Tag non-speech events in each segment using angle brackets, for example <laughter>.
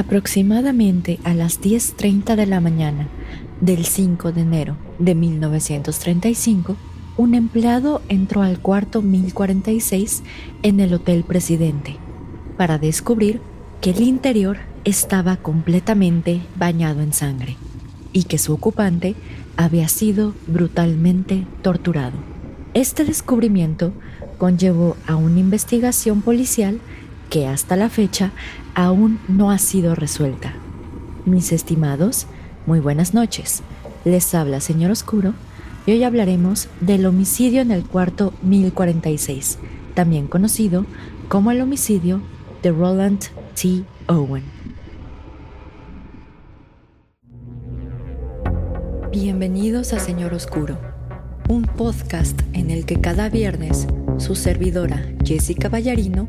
Aproximadamente a las 10.30 de la mañana del 5 de enero de 1935, un empleado entró al cuarto 1046 en el Hotel Presidente para descubrir que el interior estaba completamente bañado en sangre y que su ocupante había sido brutalmente torturado. Este descubrimiento conllevó a una investigación policial que hasta la fecha aún no ha sido resuelta. Mis estimados, muy buenas noches. Les habla Señor Oscuro y hoy hablaremos del homicidio en el cuarto 1046, también conocido como el homicidio de Roland T. Owen. Bienvenidos a Señor Oscuro, un podcast en el que cada viernes su servidora Jessica Ballarino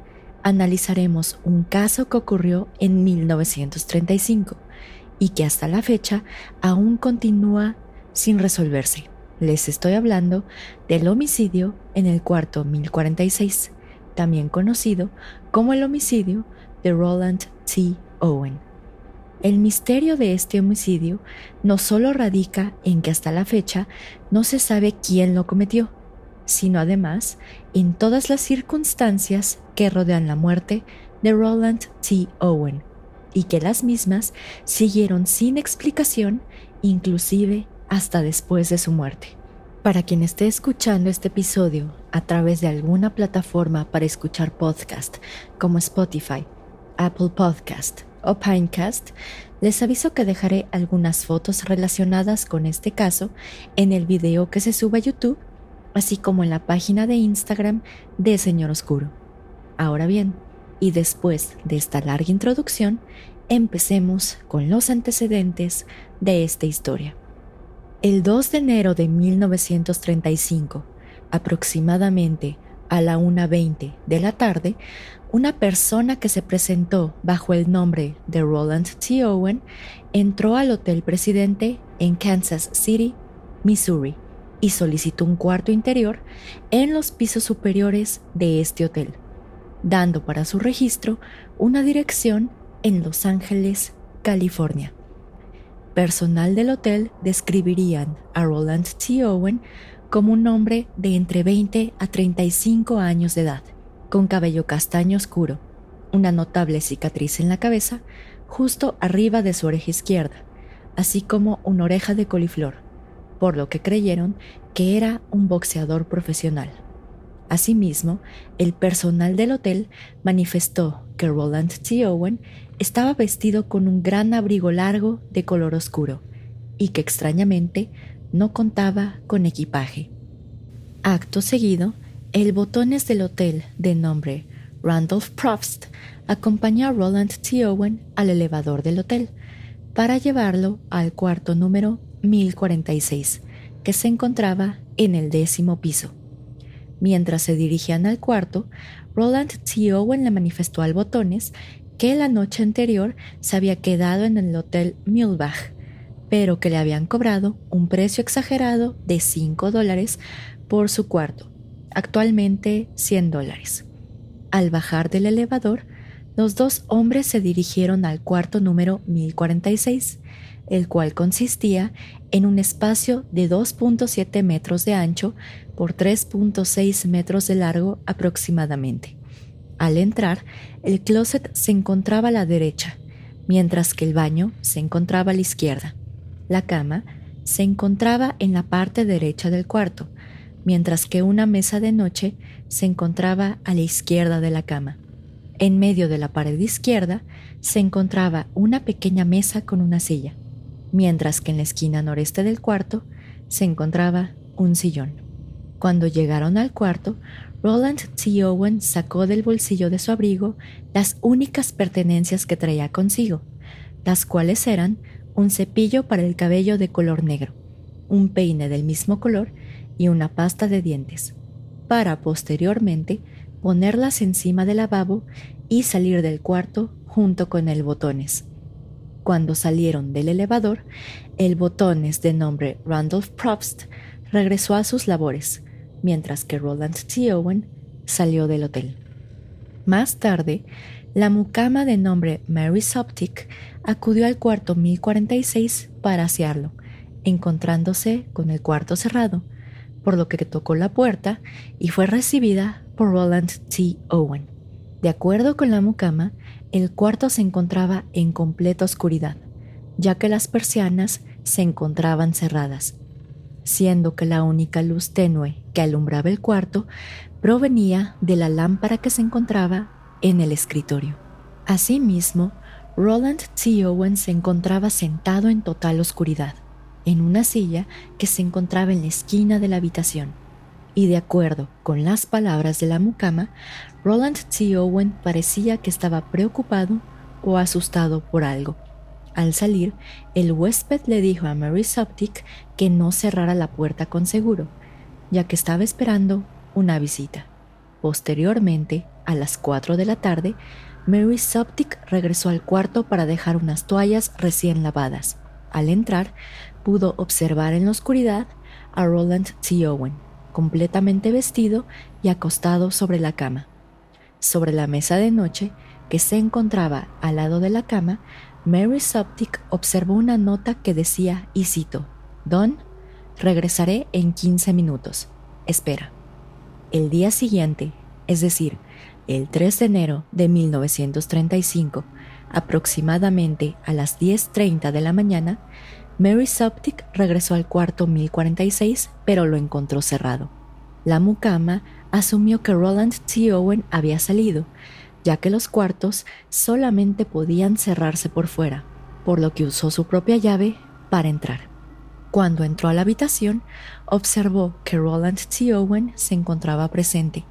analizaremos un caso que ocurrió en 1935 y que hasta la fecha aún continúa sin resolverse. Les estoy hablando del homicidio en el cuarto 1046, también conocido como el homicidio de Roland T. Owen. El misterio de este homicidio no solo radica en que hasta la fecha no se sabe quién lo cometió, sino además en todas las circunstancias que rodean la muerte de Roland T. Owen, y que las mismas siguieron sin explicación, inclusive hasta después de su muerte. Para quien esté escuchando este episodio a través de alguna plataforma para escuchar podcast como Spotify, Apple Podcast o Pinecast, les aviso que dejaré algunas fotos relacionadas con este caso en el video que se sube a YouTube así como en la página de Instagram de Señor Oscuro. Ahora bien, y después de esta larga introducción, empecemos con los antecedentes de esta historia. El 2 de enero de 1935, aproximadamente a la 1.20 de la tarde, una persona que se presentó bajo el nombre de Roland T. Owen entró al Hotel Presidente en Kansas City, Missouri, y solicitó un cuarto interior en los pisos superiores de este hotel, dando para su registro una dirección en Los Ángeles, California. Personal del hotel describirían a Roland T. Owen como un hombre de entre 20 a 35 años de edad, con cabello castaño oscuro, una notable cicatriz en la cabeza, justo arriba de su oreja izquierda, así como una oreja de coliflor por lo que creyeron que era un boxeador profesional. Asimismo, el personal del hotel manifestó que Roland T. Owen estaba vestido con un gran abrigo largo de color oscuro y que extrañamente no contaba con equipaje. Acto seguido, el botones del hotel de nombre Randolph Probst acompañó a Roland T. Owen al elevador del hotel para llevarlo al cuarto número 1046, que se encontraba en el décimo piso. Mientras se dirigían al cuarto, Roland T. Owen le manifestó al Botones que la noche anterior se había quedado en el Hotel Mühlbach, pero que le habían cobrado un precio exagerado de 5 dólares por su cuarto, actualmente 100 dólares. Al bajar del elevador, los dos hombres se dirigieron al cuarto número 1046 el cual consistía en un espacio de 2.7 metros de ancho por 3.6 metros de largo aproximadamente. Al entrar, el closet se encontraba a la derecha, mientras que el baño se encontraba a la izquierda. La cama se encontraba en la parte derecha del cuarto, mientras que una mesa de noche se encontraba a la izquierda de la cama. En medio de la pared izquierda se encontraba una pequeña mesa con una silla, mientras que en la esquina noreste del cuarto se encontraba un sillón. Cuando llegaron al cuarto, Roland T. Owen sacó del bolsillo de su abrigo las únicas pertenencias que traía consigo, las cuales eran un cepillo para el cabello de color negro, un peine del mismo color y una pasta de dientes, para posteriormente ponerlas encima del lavabo y salir del cuarto junto con el botones. Cuando salieron del elevador, el botones de nombre Randolph Probst regresó a sus labores, mientras que Roland T. Owen salió del hotel. Más tarde, la mucama de nombre Mary Soptic acudió al cuarto 1046 para asearlo, encontrándose con el cuarto cerrado, por lo que tocó la puerta y fue recibida por Roland T. Owen. De acuerdo con la mucama, el cuarto se encontraba en completa oscuridad, ya que las persianas se encontraban cerradas, siendo que la única luz tenue que alumbraba el cuarto provenía de la lámpara que se encontraba en el escritorio. Asimismo, Roland T. Owen se encontraba sentado en total oscuridad, en una silla que se encontraba en la esquina de la habitación. Y de acuerdo con las palabras de la mucama, Roland T. Owen parecía que estaba preocupado o asustado por algo. Al salir, el huésped le dijo a Mary Soptic que no cerrara la puerta con seguro, ya que estaba esperando una visita. Posteriormente, a las 4 de la tarde, Mary Soptic regresó al cuarto para dejar unas toallas recién lavadas. Al entrar, pudo observar en la oscuridad a Roland T. Owen, completamente vestido y acostado sobre la cama. Sobre la mesa de noche, que se encontraba al lado de la cama, Mary Soptic observó una nota que decía, y cito, Don, regresaré en 15 minutos. Espera. El día siguiente, es decir, el 3 de enero de 1935, aproximadamente a las 10.30 de la mañana, Mary Soptic regresó al cuarto 1046, pero lo encontró cerrado. La mucama asumió que Roland T. Owen había salido, ya que los cuartos solamente podían cerrarse por fuera, por lo que usó su propia llave para entrar. Cuando entró a la habitación, observó que Roland T. Owen se encontraba presente,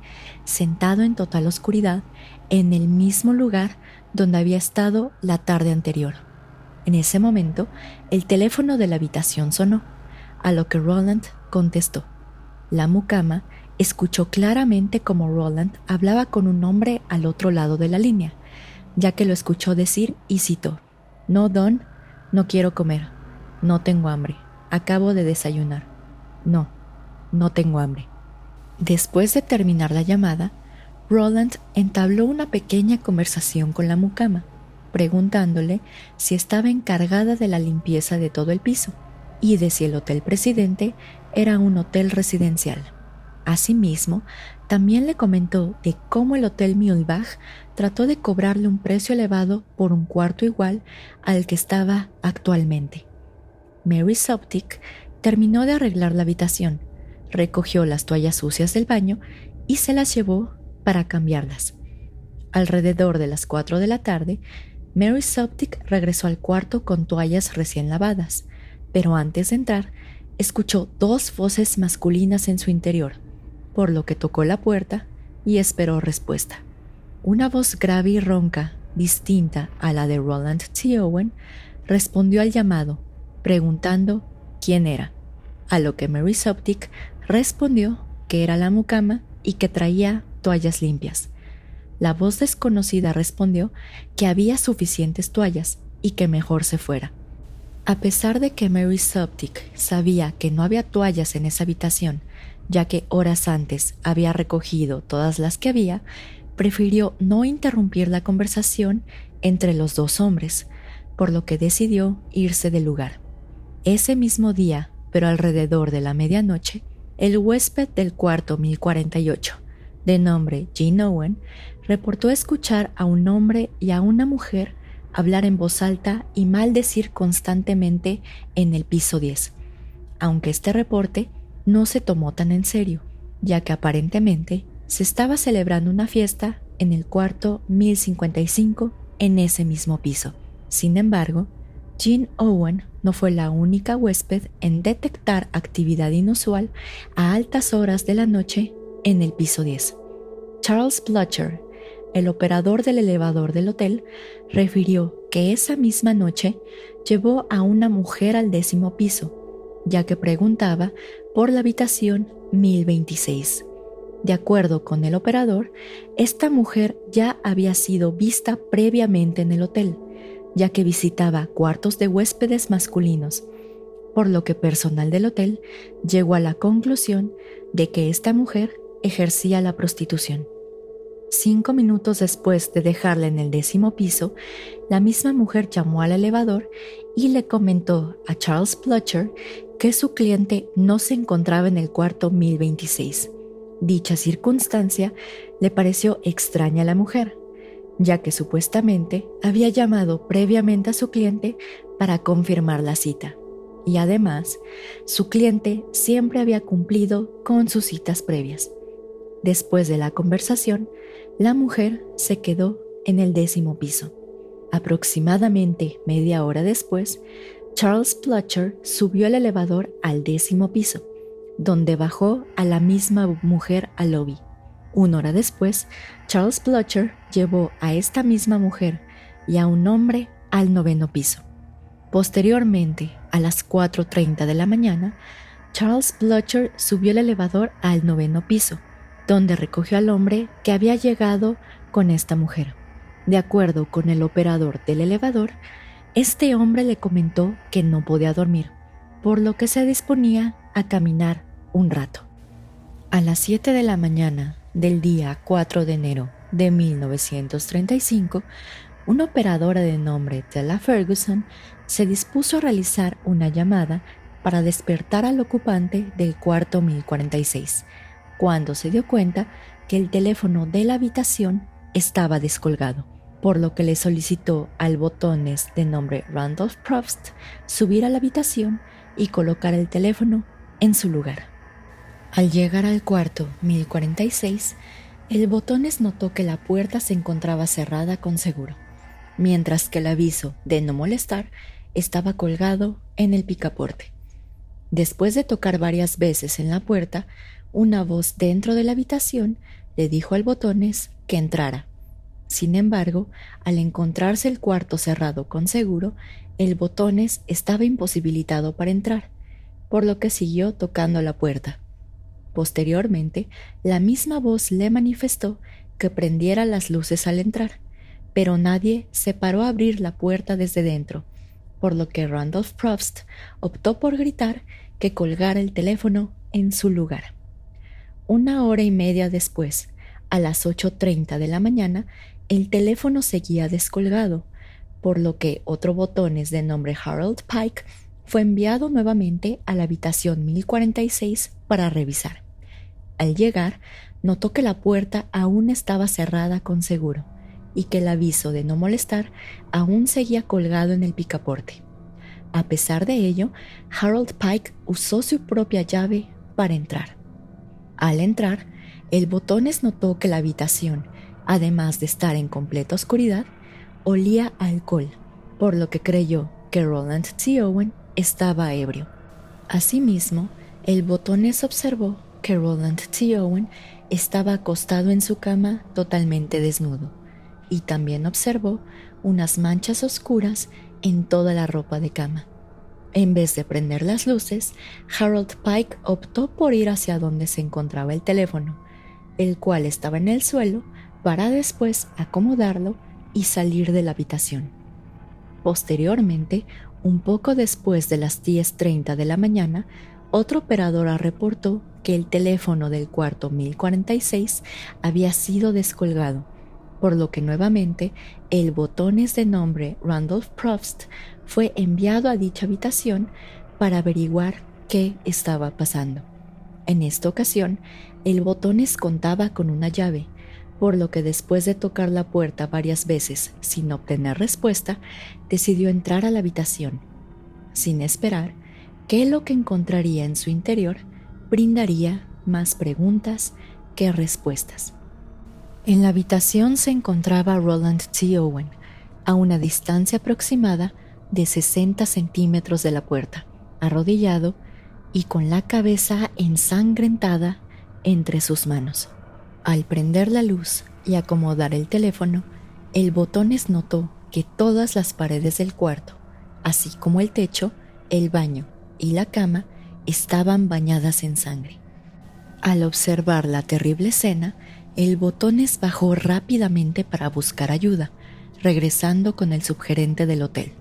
sentado en total oscuridad, en el mismo lugar donde había estado la tarde anterior. En ese momento, el teléfono de la habitación sonó, a lo que Roland contestó. La mucama escuchó claramente como Roland hablaba con un hombre al otro lado de la línea, ya que lo escuchó decir y citó, No, Don, no quiero comer, no tengo hambre. Acabo de desayunar. No, no tengo hambre. Después de terminar la llamada, Roland entabló una pequeña conversación con la mucama, preguntándole si estaba encargada de la limpieza de todo el piso y de si el Hotel Presidente era un hotel residencial. Asimismo, también le comentó de cómo el Hotel Mühlbach trató de cobrarle un precio elevado por un cuarto igual al que estaba actualmente. Mary Soptic terminó de arreglar la habitación, recogió las toallas sucias del baño y se las llevó para cambiarlas. Alrededor de las 4 de la tarde, Mary Soptic regresó al cuarto con toallas recién lavadas, pero antes de entrar, escuchó dos voces masculinas en su interior, por lo que tocó la puerta y esperó respuesta. Una voz grave y ronca, distinta a la de Roland T. Owen, respondió al llamado preguntando quién era, a lo que Mary Soptic respondió que era la mucama y que traía toallas limpias. La voz desconocida respondió que había suficientes toallas y que mejor se fuera. A pesar de que Mary Soptic sabía que no había toallas en esa habitación, ya que horas antes había recogido todas las que había, prefirió no interrumpir la conversación entre los dos hombres, por lo que decidió irse del lugar. Ese mismo día, pero alrededor de la medianoche, el huésped del cuarto 1048, de nombre Jean Owen, reportó escuchar a un hombre y a una mujer hablar en voz alta y maldecir constantemente en el piso 10, aunque este reporte no se tomó tan en serio, ya que aparentemente se estaba celebrando una fiesta en el cuarto 1055 en ese mismo piso. Sin embargo, Jean Owen no fue la única huésped en detectar actividad inusual a altas horas de la noche en el piso 10. Charles Blutcher, el operador del elevador del hotel, refirió que esa misma noche llevó a una mujer al décimo piso, ya que preguntaba por la habitación 1026. De acuerdo con el operador, esta mujer ya había sido vista previamente en el hotel, ya que visitaba cuartos de huéspedes masculinos, por lo que personal del hotel llegó a la conclusión de que esta mujer ejercía la prostitución. Cinco minutos después de dejarla en el décimo piso, la misma mujer llamó al elevador y le comentó a Charles Plutcher que su cliente no se encontraba en el cuarto 1026. Dicha circunstancia le pareció extraña a la mujer, ya que supuestamente había llamado previamente a su cliente para confirmar la cita. Y además, su cliente siempre había cumplido con sus citas previas. Después de la conversación, la mujer se quedó en el décimo piso. Aproximadamente media hora después, Charles Plutcher subió el elevador al décimo piso, donde bajó a la misma mujer al lobby. Una hora después, Charles Plutcher llevó a esta misma mujer y a un hombre al noveno piso. Posteriormente, a las 4.30 de la mañana, Charles Plutcher subió el elevador al noveno piso donde recogió al hombre que había llegado con esta mujer. De acuerdo con el operador del elevador, este hombre le comentó que no podía dormir, por lo que se disponía a caminar un rato. A las 7 de la mañana del día 4 de enero de 1935, una operadora de nombre Tella Ferguson se dispuso a realizar una llamada para despertar al ocupante del cuarto 1046 cuando se dio cuenta que el teléfono de la habitación estaba descolgado, por lo que le solicitó al botones de nombre Randolph Probst subir a la habitación y colocar el teléfono en su lugar. Al llegar al cuarto 1046, el botones notó que la puerta se encontraba cerrada con seguro, mientras que el aviso de no molestar estaba colgado en el picaporte. Después de tocar varias veces en la puerta, una voz dentro de la habitación le dijo al botones que entrara. Sin embargo, al encontrarse el cuarto cerrado con seguro, el botones estaba imposibilitado para entrar, por lo que siguió tocando la puerta. Posteriormente, la misma voz le manifestó que prendiera las luces al entrar, pero nadie se paró a abrir la puerta desde dentro, por lo que Randolph Probst optó por gritar que colgara el teléfono en su lugar. Una hora y media después, a las 8.30 de la mañana, el teléfono seguía descolgado, por lo que otro botones de nombre Harold Pike fue enviado nuevamente a la habitación 1046 para revisar. Al llegar, notó que la puerta aún estaba cerrada con seguro y que el aviso de no molestar aún seguía colgado en el picaporte. A pesar de ello, Harold Pike usó su propia llave para entrar. Al entrar, el botones notó que la habitación, además de estar en completa oscuridad, olía a alcohol, por lo que creyó que Roland T. Owen estaba ebrio. Asimismo, el botones observó que Roland T. Owen estaba acostado en su cama totalmente desnudo, y también observó unas manchas oscuras en toda la ropa de cama. En vez de prender las luces, Harold Pike optó por ir hacia donde se encontraba el teléfono, el cual estaba en el suelo, para después acomodarlo y salir de la habitación. Posteriormente, un poco después de las 10.30 de la mañana, otro operadora reportó que el teléfono del cuarto 1046 había sido descolgado, por lo que nuevamente el botones de nombre Randolph Probst fue enviado a dicha habitación para averiguar qué estaba pasando. En esta ocasión, el botones contaba con una llave, por lo que después de tocar la puerta varias veces sin obtener respuesta, decidió entrar a la habitación, sin esperar que lo que encontraría en su interior brindaría más preguntas que respuestas. En la habitación se encontraba Roland T. Owen, a una distancia aproximada de 60 centímetros de la puerta, arrodillado y con la cabeza ensangrentada entre sus manos. Al prender la luz y acomodar el teléfono, el botones notó que todas las paredes del cuarto, así como el techo, el baño y la cama, estaban bañadas en sangre. Al observar la terrible escena, el botones bajó rápidamente para buscar ayuda, regresando con el subgerente del hotel.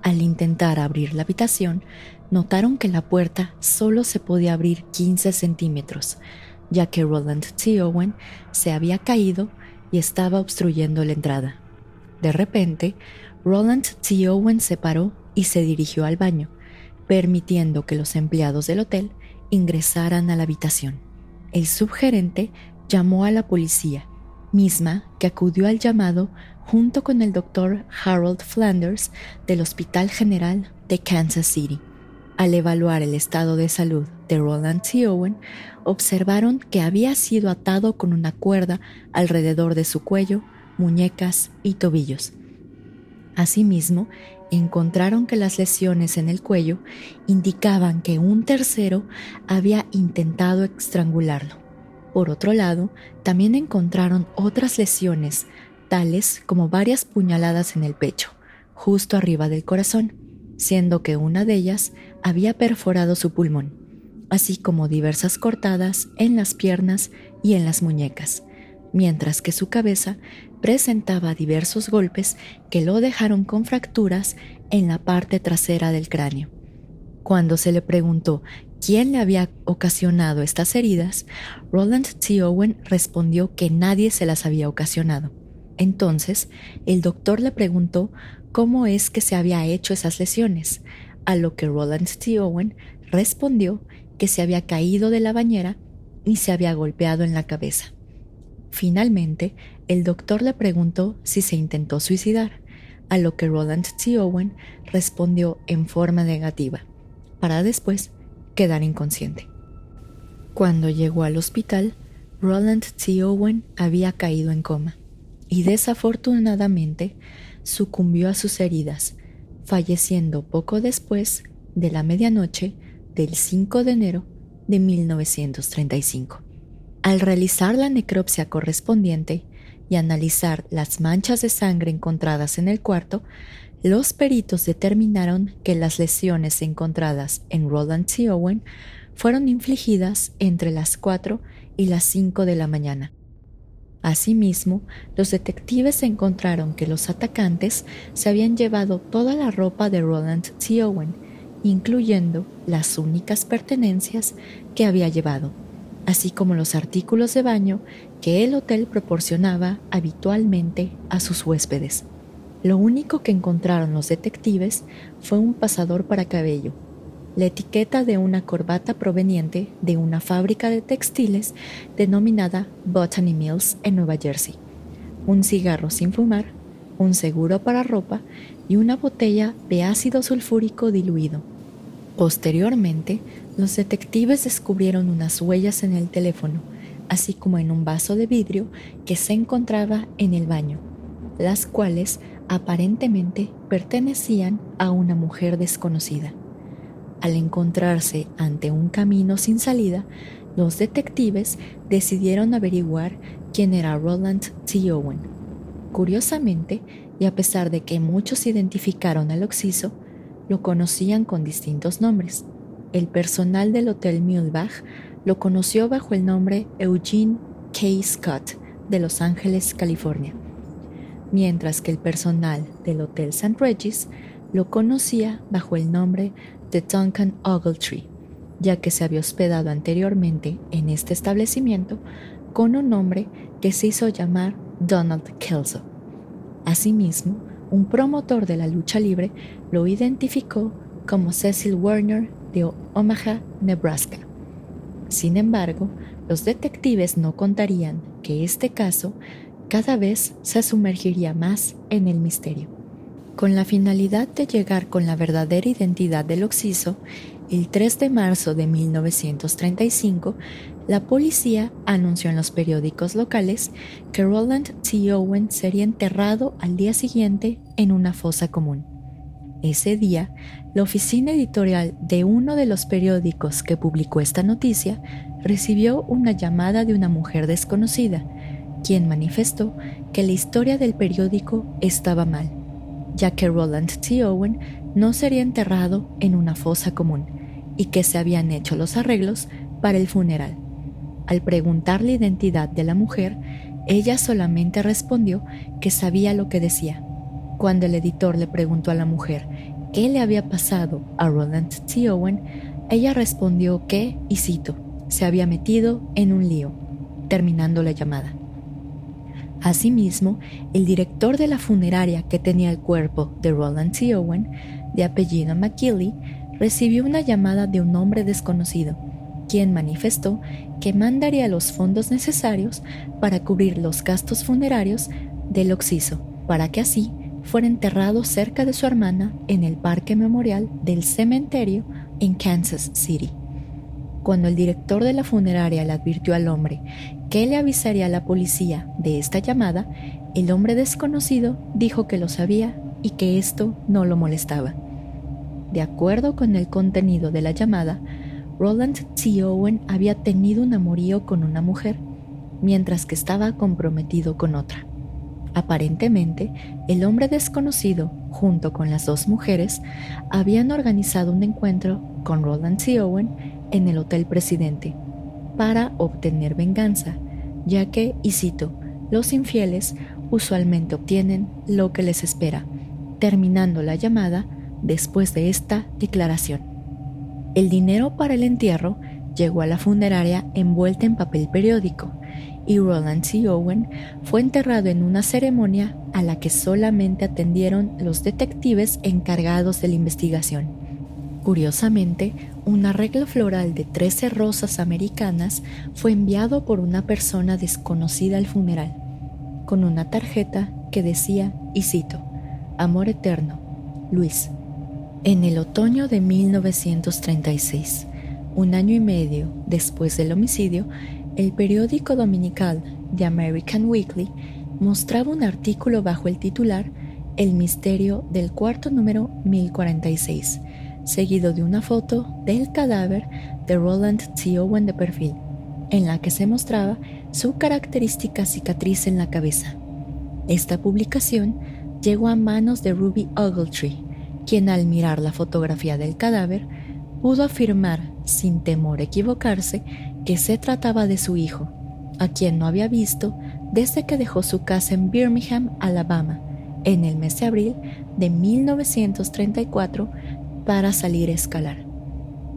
Al intentar abrir la habitación, notaron que la puerta solo se podía abrir 15 centímetros, ya que Roland T. Owen se había caído y estaba obstruyendo la entrada. De repente, Roland T. Owen se paró y se dirigió al baño, permitiendo que los empleados del hotel ingresaran a la habitación. El subgerente llamó a la policía, misma que acudió al llamado junto con el doctor Harold Flanders del Hospital General de Kansas City. Al evaluar el estado de salud de Roland T. Owen, observaron que había sido atado con una cuerda alrededor de su cuello, muñecas y tobillos. Asimismo, encontraron que las lesiones en el cuello indicaban que un tercero había intentado estrangularlo. Por otro lado, también encontraron otras lesiones, tales como varias puñaladas en el pecho, justo arriba del corazón, siendo que una de ellas había perforado su pulmón, así como diversas cortadas en las piernas y en las muñecas, mientras que su cabeza presentaba diversos golpes que lo dejaron con fracturas en la parte trasera del cráneo. Cuando se le preguntó quién le había ocasionado estas heridas, Roland T. Owen respondió que nadie se las había ocasionado. Entonces, el doctor le preguntó cómo es que se había hecho esas lesiones, a lo que Roland T. Owen respondió que se había caído de la bañera y se había golpeado en la cabeza. Finalmente, el doctor le preguntó si se intentó suicidar, a lo que Roland T. Owen respondió en forma negativa, para después quedar inconsciente. Cuando llegó al hospital, Roland T. Owen había caído en coma y desafortunadamente sucumbió a sus heridas, falleciendo poco después de la medianoche del 5 de enero de 1935. Al realizar la necropsia correspondiente y analizar las manchas de sangre encontradas en el cuarto, los peritos determinaron que las lesiones encontradas en Roland T. Owen fueron infligidas entre las 4 y las 5 de la mañana, Asimismo, los detectives encontraron que los atacantes se habían llevado toda la ropa de Roland T. Owen, incluyendo las únicas pertenencias que había llevado, así como los artículos de baño que el hotel proporcionaba habitualmente a sus huéspedes. Lo único que encontraron los detectives fue un pasador para cabello, la etiqueta de una corbata proveniente de una fábrica de textiles denominada Botany Mills en Nueva Jersey, un cigarro sin fumar, un seguro para ropa y una botella de ácido sulfúrico diluido. Posteriormente, los detectives descubrieron unas huellas en el teléfono, así como en un vaso de vidrio que se encontraba en el baño, las cuales aparentemente pertenecían a una mujer desconocida. Al encontrarse ante un camino sin salida, los detectives decidieron averiguar quién era Roland T. Owen. Curiosamente, y a pesar de que muchos identificaron al occiso, lo conocían con distintos nombres. El personal del Hotel Mulebach lo conoció bajo el nombre Eugene K. Scott de Los Ángeles, California, mientras que el personal del Hotel St. Regis lo conocía bajo el nombre de Duncan Ogletree, ya que se había hospedado anteriormente en este establecimiento con un nombre que se hizo llamar Donald Kelso. Asimismo, un promotor de la lucha libre lo identificó como Cecil Werner de Omaha, Nebraska. Sin embargo, los detectives no contarían que este caso cada vez se sumergiría más en el misterio. Con la finalidad de llegar con la verdadera identidad del occiso, el 3 de marzo de 1935, la policía anunció en los periódicos locales que Roland T. Owen sería enterrado al día siguiente en una fosa común. Ese día, la oficina editorial de uno de los periódicos que publicó esta noticia recibió una llamada de una mujer desconocida, quien manifestó que la historia del periódico estaba mal, ya que Roland T. Owen no sería enterrado en una fosa común, y que se habían hecho los arreglos para el funeral. Al preguntar la identidad de la mujer, ella solamente respondió que sabía lo que decía. Cuando el editor le preguntó a la mujer qué le había pasado a Roland T. Owen, ella respondió que, y cito, se había metido en un lío, terminando la llamada. Asimismo, el director de la funeraria que tenía el cuerpo de Roland T. Owen, de apellido McKinley, recibió una llamada de un hombre desconocido, quien manifestó que mandaría los fondos necesarios para cubrir los gastos funerarios del occiso, para que así fuera enterrado cerca de su hermana en el parque memorial del cementerio en Kansas City. Cuando el director de la funeraria le advirtió al hombre que le avisaría a la policía de esta llamada, el hombre desconocido dijo que lo sabía y que esto no lo molestaba. De acuerdo con el contenido de la llamada, Roland T. Owen había tenido un amorío con una mujer, mientras que estaba comprometido con otra. Aparentemente, el hombre desconocido, junto con las dos mujeres, habían organizado un encuentro con Roland T. Owen en el Hotel Presidente para obtener venganza, ya que, y cito, los infieles usualmente obtienen lo que les espera, terminando la llamada después de esta declaración. El dinero para el entierro llegó a la funeraria envuelta en papel periódico y Roland C. Owen fue enterrado en una ceremonia a la que solamente atendieron los detectives encargados de la investigación. Curiosamente, un arreglo floral de 13 rosas americanas fue enviado por una persona desconocida al funeral, con una tarjeta que decía, y cito, Amor eterno, Luis, en el otoño de 1936, un año y medio después del homicidio, el periódico dominical The American Weekly mostraba un artículo bajo el titular El misterio del cuarto número 1046, seguido de una foto del cadáver de Roland T. Owen de perfil, en la que se mostraba su característica cicatriz en la cabeza. Esta publicación llegó a manos de Ruby Ogletree, quien al mirar la fotografía del cadáver pudo afirmar, sin temor a equivocarse, que se trataba de su hijo, a quien no había visto desde que dejó su casa en Birmingham, Alabama, en el mes de abril de 1934 para salir a escalar.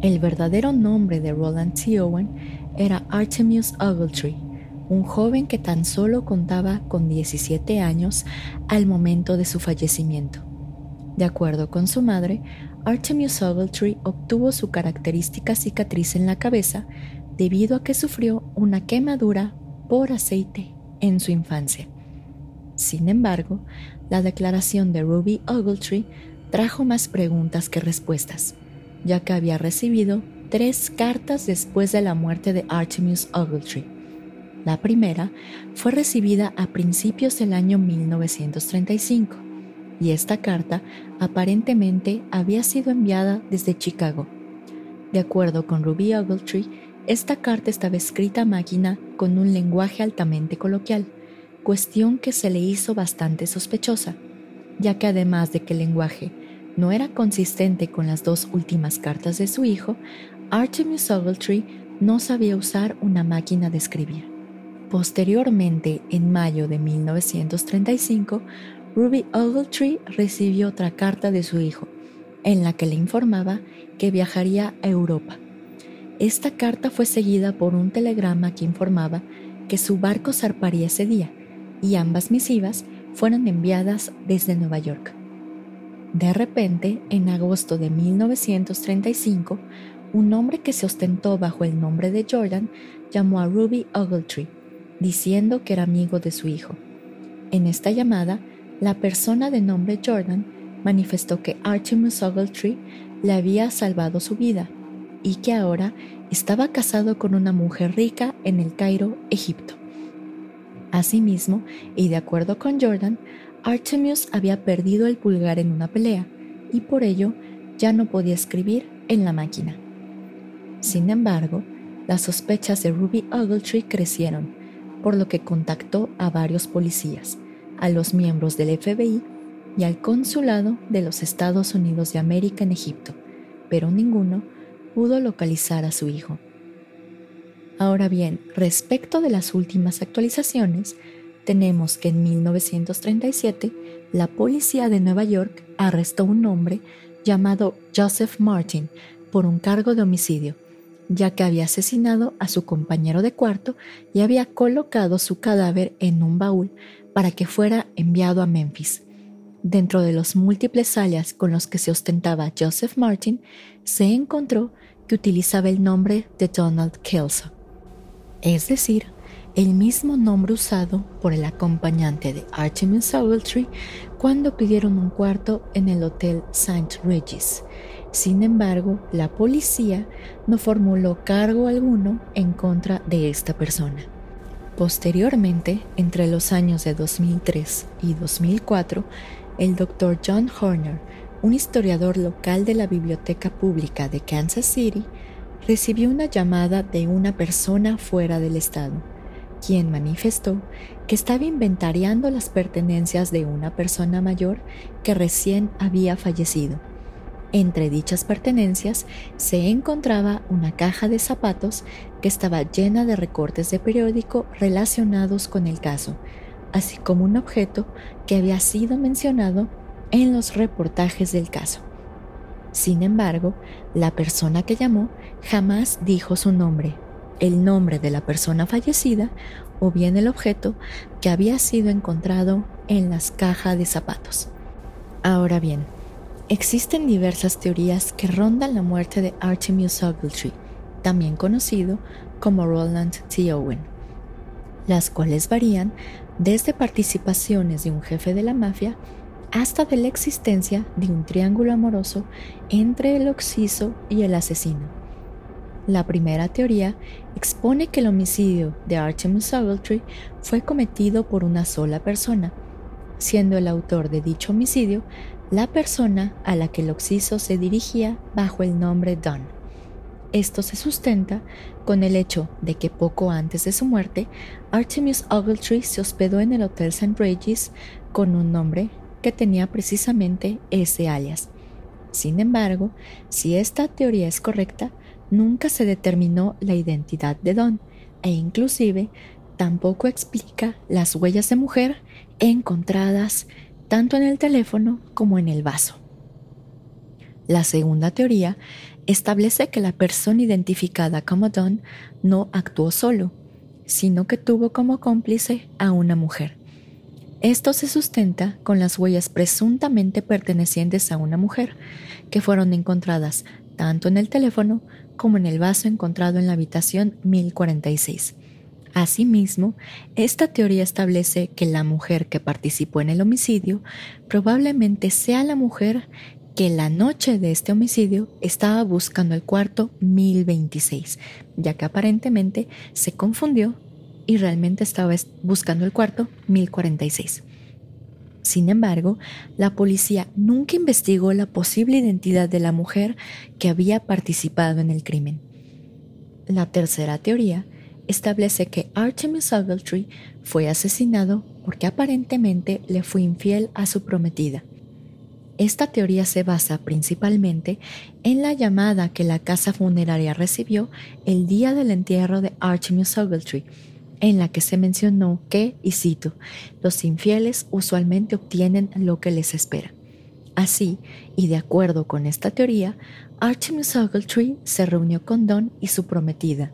El verdadero nombre de Roland T. Owen era Artemius Ogletree, un joven que tan solo contaba con 17 años al momento de su fallecimiento. De acuerdo con su madre, Artemius Ogletree obtuvo su característica cicatriz en la cabeza debido a que sufrió una quemadura por aceite en su infancia. Sin embargo, la declaración de Ruby Ogletree trajo más preguntas que respuestas, ya que había recibido tres cartas después de la muerte de Artemius Ogletree. La primera fue recibida a principios del año 1935 y esta carta aparentemente había sido enviada desde Chicago. De acuerdo con Ruby Ogletree, esta carta estaba escrita a máquina con un lenguaje altamente coloquial, cuestión que se le hizo bastante sospechosa, ya que además de que el lenguaje no era consistente con las dos últimas cartas de su hijo, Artemis Ogletree no sabía usar una máquina de escribir. Posteriormente, en mayo de 1935, Ruby Ogletree recibió otra carta de su hijo, en la que le informaba que viajaría a Europa. Esta carta fue seguida por un telegrama que informaba que su barco zarparía ese día, y ambas misivas fueron enviadas desde Nueva York. De repente, en agosto de 1935, un hombre que se ostentó bajo el nombre de Jordan llamó a Ruby Ogletree diciendo que era amigo de su hijo. En esta llamada, la persona de nombre Jordan manifestó que Artemus Ogletree le había salvado su vida y que ahora estaba casado con una mujer rica en el Cairo, Egipto. Asimismo, y de acuerdo con Jordan, Artemus había perdido el pulgar en una pelea y por ello ya no podía escribir en la máquina. Sin embargo, las sospechas de Ruby Ogletree crecieron, por lo que contactó a varios policías, a los miembros del FBI y al consulado de los Estados Unidos de América en Egipto, pero ninguno pudo localizar a su hijo. Ahora bien, respecto de las últimas actualizaciones, tenemos que en 1937 la policía de Nueva York arrestó a un hombre llamado Joseph Martin por un cargo de homicidio, ya que había asesinado a su compañero de cuarto y había colocado su cadáver en un baúl para que fuera enviado a Memphis. Dentro de los múltiples alias con los que se ostentaba Joseph Martin, se encontró que utilizaba el nombre de Donald Kelso, es decir, el mismo nombre usado por el acompañante de Artemis Ogletree cuando pidieron un cuarto en el Hotel St. Regis. Sin embargo, la policía no formuló cargo alguno en contra de esta persona. Posteriormente, entre los años de 2003 y 2004, el Dr. John Horner, un historiador local de la Biblioteca Pública de Kansas City, recibió una llamada de una persona fuera del estado, quien manifestó que estaba inventariando las pertenencias de una persona mayor que recién había fallecido. Entre dichas pertenencias se encontraba una caja de zapatos que estaba llena de recortes de periódico relacionados con el caso, así como un objeto que había sido mencionado en los reportajes del caso. Sin embargo, la persona que llamó jamás dijo su nombre, el nombre de la persona fallecida o bien el objeto que había sido encontrado en las cajas de zapatos. Ahora bien, existen diversas teorías que rondan la muerte de Artemus Ogletree, también conocido como Roland T. Owen, las cuales varían desde participaciones de un jefe de la mafia hasta de la existencia de un triángulo amoroso entre el occiso y el asesino. La primera teoría expone que el homicidio de Artemus Ogletree fue cometido por una sola persona, siendo el autor de dicho homicidio la persona a la que el occiso se dirigía bajo el nombre Don. Esto se sustenta con el hecho de que poco antes de su muerte, Artemis Ogletree se hospedó en el Hotel St. Regis con un nombre que tenía precisamente ese alias. Sin embargo, si esta teoría es correcta, nunca se determinó la identidad de Don e inclusive tampoco explica las huellas de mujer encontradas tanto en el teléfono como en el vaso. La segunda teoría establece que la persona identificada como Don no actuó solo, sino que tuvo como cómplice a una mujer. Esto se sustenta con las huellas presuntamente pertenecientes a una mujer, que fueron encontradas tanto en el teléfono como en el vaso encontrado en la habitación 1046. Asimismo, esta teoría establece que la mujer que participó en el homicidio probablemente sea la mujer que la noche de este homicidio estaba buscando el cuarto 1026, ya que aparentemente se confundió y realmente estaba buscando el cuarto 1046. Sin embargo, la policía nunca investigó la posible identidad de la mujer que había participado en el crimen. La tercera teoría establece que Artemis Ogletree fue asesinado porque aparentemente le fue infiel a su prometida. Esta teoría se basa principalmente en la llamada que la casa funeraria recibió el día del entierro de Artemis Ogletree en la que se mencionó que, y cito, los infieles usualmente obtienen lo que les espera. Así, y de acuerdo con esta teoría, Artemis Ogletree se reunió con Don y su prometida,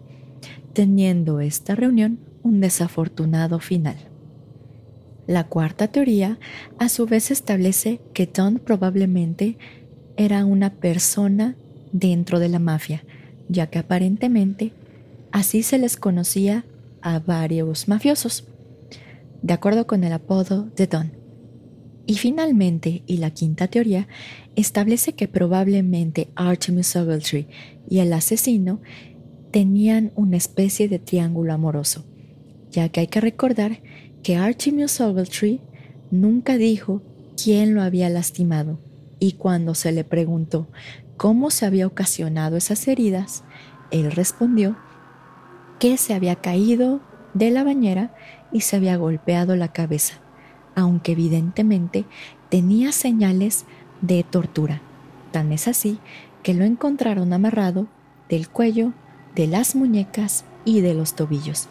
teniendo esta reunión un desafortunado final. La cuarta teoría a su vez establece que Don probablemente era una persona dentro de la mafia, ya que aparentemente así se les conocía a varios mafiosos, de acuerdo con el apodo de Don. Y finalmente, y la quinta teoría, establece que probablemente Artemis Ogletree y el asesino tenían una especie de triángulo amoroso, ya que hay que recordar que Artemis Ogletree nunca dijo quién lo había lastimado, y cuando se le preguntó cómo se había ocasionado esas heridas, él respondió que se había caído de la bañera y se había golpeado la cabeza, aunque evidentemente tenía señales de tortura. Tan es así que lo encontraron amarrado del cuello, de las muñecas y de los tobillos.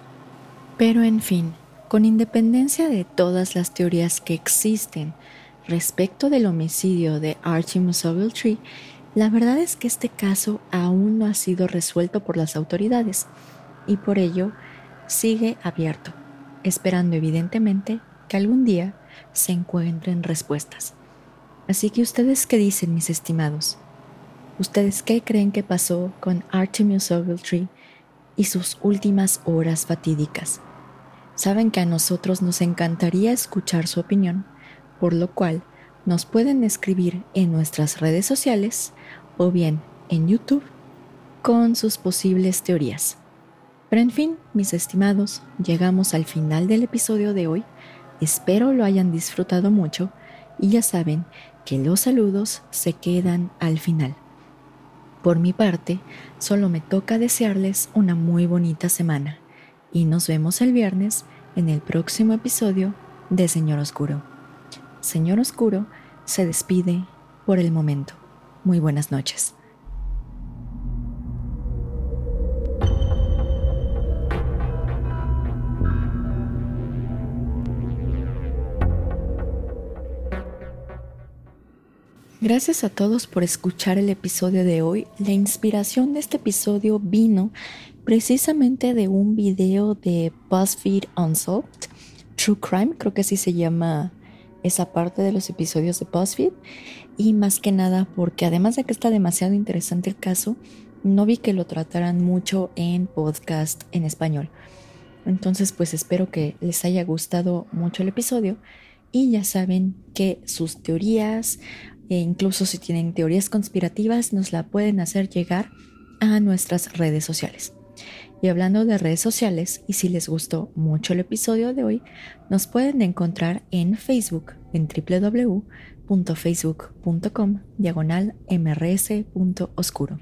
Pero en fin, con independencia de todas las teorías que existen respecto del homicidio de Artemis Ogletree, la verdad es que este caso aún no ha sido resuelto por las autoridades y por ello sigue abierto, esperando evidentemente que algún día se encuentren respuestas. Así que ustedes qué dicen, mis estimados? ¿Ustedes qué creen que pasó con Artemis Ogletree y sus últimas horas fatídicas? Saben que a nosotros nos encantaría escuchar su opinión, por lo cual nos pueden escribir en nuestras redes sociales o bien en YouTube con sus posibles teorías. Pero en fin, mis estimados, llegamos al final del episodio de hoy. Espero lo hayan disfrutado mucho y ya saben que los saludos se quedan al final. Por mi parte, solo me toca desearles una muy bonita semana y nos vemos el viernes en el próximo episodio de Señor Oscuro. Señor Oscuro se despide por el momento. Muy buenas noches. Gracias a todos por escuchar el episodio de hoy. La inspiración de este episodio vino precisamente de un video de BuzzFeed Unsolved, True Crime, creo que así se llama esa parte de los episodios de BuzzFeed. Y más que nada porque además de que está demasiado interesante el caso, no vi que lo trataran mucho en podcast en español. Entonces pues espero que les haya gustado mucho el episodio y ya saben que sus teorías e incluso si tienen teorías conspirativas nos la pueden hacer llegar a nuestras redes sociales. Y hablando de redes sociales, y si les gustó mucho el episodio de hoy, nos pueden encontrar en Facebook en www.facebook.com diagonal mrs.oscuro.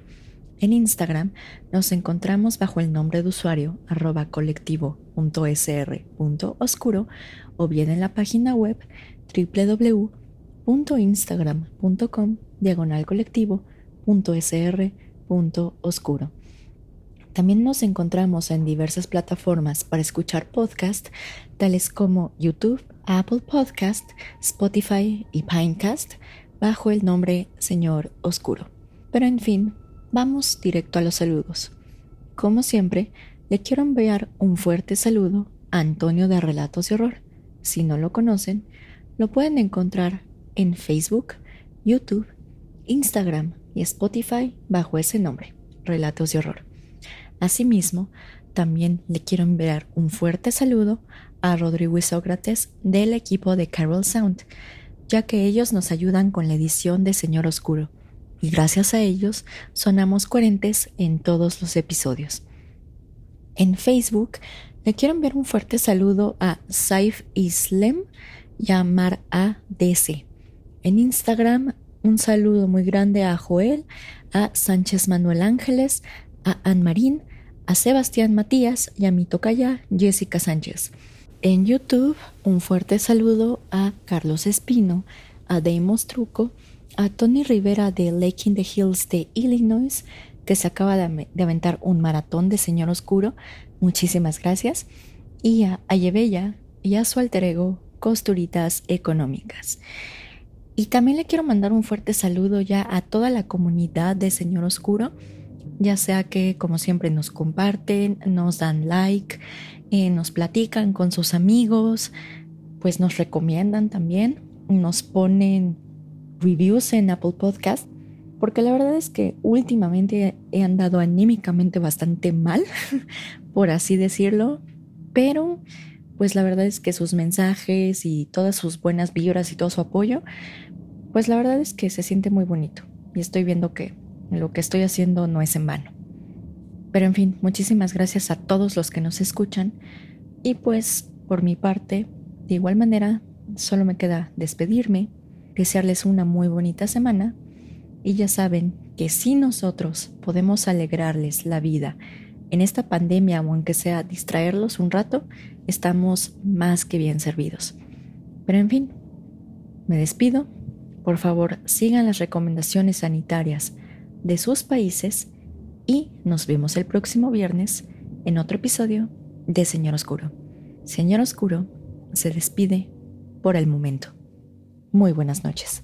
En Instagram nos encontramos bajo el nombre de usuario arroba colectivo.sr.oscuro o bien en la página web www.instagram.com diagonal. También nos encontramos en diversas plataformas para escuchar podcasts, tales como YouTube, Apple Podcast, Spotify y Pinecast, bajo el nombre Señor Oscuro. Pero en fin, vamos directo a los saludos. Como siempre, le quiero enviar un fuerte saludo a Antonio de Relatos de Horror. Si no lo conocen, lo pueden encontrar en Facebook, YouTube, Instagram y Spotify bajo ese nombre, Relatos de Horror. Asimismo, también le quiero enviar un fuerte saludo a Rodrigo y Sócrates del equipo de Carol Sound, ya que ellos nos ayudan con la edición de Señor Oscuro, y gracias a ellos sonamos coherentes en todos los episodios. En Facebook le quiero enviar un fuerte saludo a Saif Islam y a Mar ADC. En Instagram, un saludo muy grande a Joel, a Sánchez Manuel Ángeles, a Anne Marín, a Sebastián Matías y a mi tocaya Jessica Sánchez. En YouTube, un fuerte saludo a Carlos Espino, a Deimos Truco, a Tony Rivera de Lake in the Hills de Illinois, que se acaba de, aventar un maratón de Señor Oscuro. Muchísimas gracias. Y a Ayebella y a su alter ego Costuritas Económicas. Y también le quiero mandar un fuerte saludo ya a toda la comunidad de Señor Oscuro ya sea que como siempre nos comparten, nos dan like, eh, nos platican con sus amigos, pues nos recomiendan también, nos ponen reviews en Apple Podcast, porque la verdad es que últimamente he andado anímicamente bastante mal, <laughs> por así decirlo. pero pues la verdad es que sus mensajes y todas sus buenas vibras y todo su apoyo, pues la verdad es que se siente muy bonito. Y estoy viendo que lo que estoy haciendo no es en vano. Pero en fin, muchísimas gracias a todos los que nos escuchan. Y pues por mi parte, de igual manera, solo me queda despedirme, desearles una muy bonita semana. Y ya saben que si nosotros podemos alegrarles la vida en esta pandemia o aunque sea distraerlos un rato, estamos más que bien servidos. Pero en fin, me despido. Por favor, sigan las recomendaciones sanitarias de sus países y nos vemos el próximo viernes en otro episodio de Señor Oscuro. Señor Oscuro se despide por el momento. Muy buenas noches.